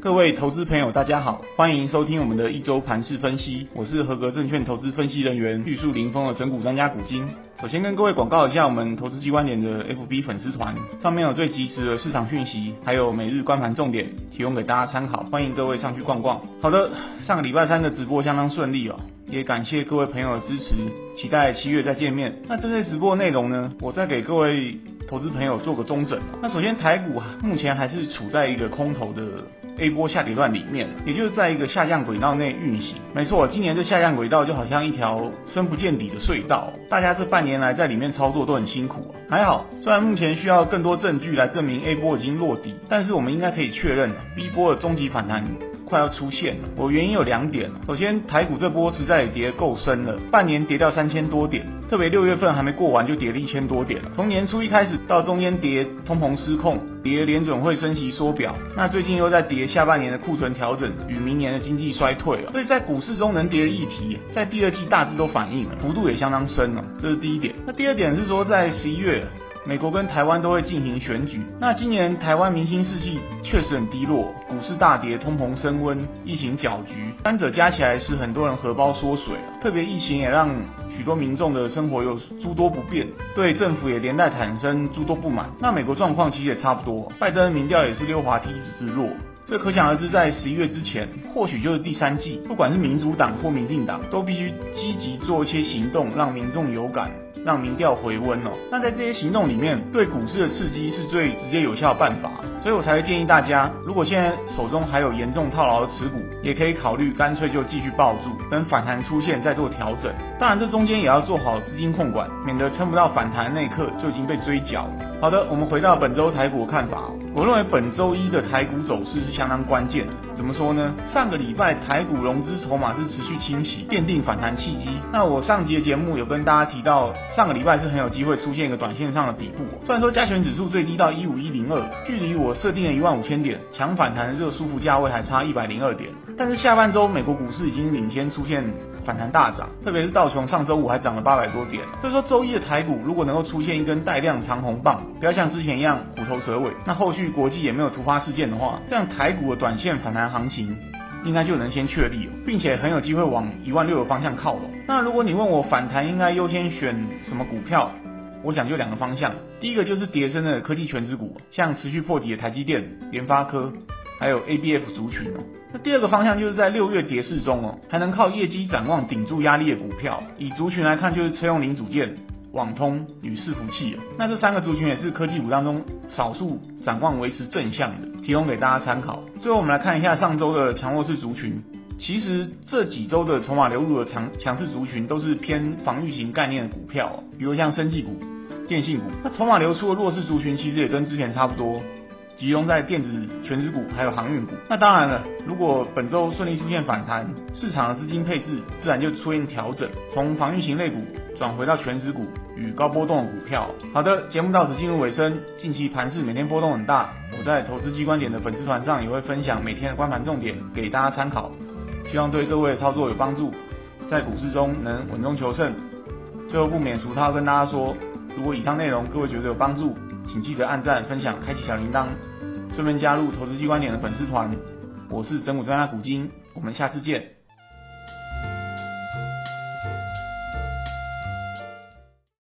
各位投资朋友，大家好，欢迎收听我们的一周盘市分析。我是合格证券投资分析人员，玉树临风的整股专家古今。首先跟各位广告一下我们投资机观点的 FB 粉丝团，上面有最及时的市场讯息，还有每日观盘重点，提供给大家参考。欢迎各位上去逛逛。好的，上个礼拜三的直播相当顺利哦，也感谢各位朋友的支持，期待七月再见面。那针对直播内容呢，我再给各位投资朋友做个综整。那首先台股，目前还是处在一个空头的。A 波下跌段里面，也就是在一个下降轨道内运行。没错，今年这下降轨道就好像一条深不见底的隧道，大家这半年来在里面操作都很辛苦啊。还好，虽然目前需要更多证据来证明 A 波已经落底，但是我们应该可以确认，B 波的终极反弹快要出现了。我原因有两点，首先台股这波实在也跌够深了，半年跌掉三千多点，特别六月份还没过完就跌了一千多点了。从年初一开始到中间跌通膨失控，跌联准会升息缩表，那最近又在跌。下半年的库存调整与明年的经济衰退了，所以在股市中能跌的议题，在第二季大致都反映了，幅度也相当深了，这是第一点。那第二点是说，在十一月，美国跟台湾都会进行选举。那今年台湾民心士气确实很低落，股市大跌，通膨升温，疫情搅局，三者加起来是很多人荷包缩水。特别疫情也让许多民众的生活有诸多不便，对政府也连带产生诸多不满。那美国状况其实也差不多，拜登的民调也是溜滑梯一直直落。这可想而知，在十一月之前，或许就是第三季，不管是民主党或民进党，都必须积极做一些行动，让民众有感，让民调回温哦。那在这些行动里面，对股市的刺激是最直接有效的办法，所以我才会建议大家，如果现在手中还有严重套牢的持股，也可以考虑干脆就继续抱住，等反弹出现再做调整。当然，这中间也要做好资金控管，免得撑不到反弹那一刻就已经被追缴。好的，我们回到本周台股的看法。我认为本周一的台股走势是相当关键的。怎么说呢？上个礼拜台股融资筹码是持续清洗，奠定反弹契机。那我上集的节目有跟大家提到，上个礼拜是很有机会出现一个短线上的底部。虽然说加权指数最低到一五一零二，距离我设定的一万五千点强反弹的这个舒服价位还差一百零二点，但是下半周美国股市已经领先出现反弹大涨，特别是道琼上周五还涨了八百多点。所以说周一的台股如果能够出现一根带量长红棒，不要像之前一样虎头蛇尾，那后续国际也没有突发事件的话，这样台股的短线反弹行情应该就能先确立，并且很有机会往一万六的方向靠拢。那如果你问我反弹应该优先选什么股票，我想就两个方向，第一个就是跌深的科技全值股，像持续破底的台积电、联发科，还有 ABF 族群哦。那第二个方向就是在六月跌势中哦，还能靠业绩展望顶住压力的股票，以族群来看就是车用零组件。网通与伺服器，那这三个族群也是科技股当中少数展望维持正向的，提供给大家参考。最后我们来看一下上周的强弱势族群，其实这几周的筹码流入的强强势族群都是偏防御型概念的股票，比如像生技股、电信股。那筹码流出的弱势族群其实也跟之前差不多。集中在电子全值股还有航运股。那当然了，如果本周顺利出现反弹，市场的资金配置自然就出现调整，从防御型类股转回到全值股与高波动的股票。好的，节目到此进入尾声。近期盘势每天波动很大，我在投资机关点的粉丝团上也会分享每天的观盘重点给大家参考，希望对各位的操作有帮助，在股市中能稳中求胜。最后不免俗套跟大家说，如果以上内容各位觉得有帮助，请记得按赞、分享、开启小铃铛。顺便加入投资机关点的粉丝团，我是整股专家古今，我们下次见。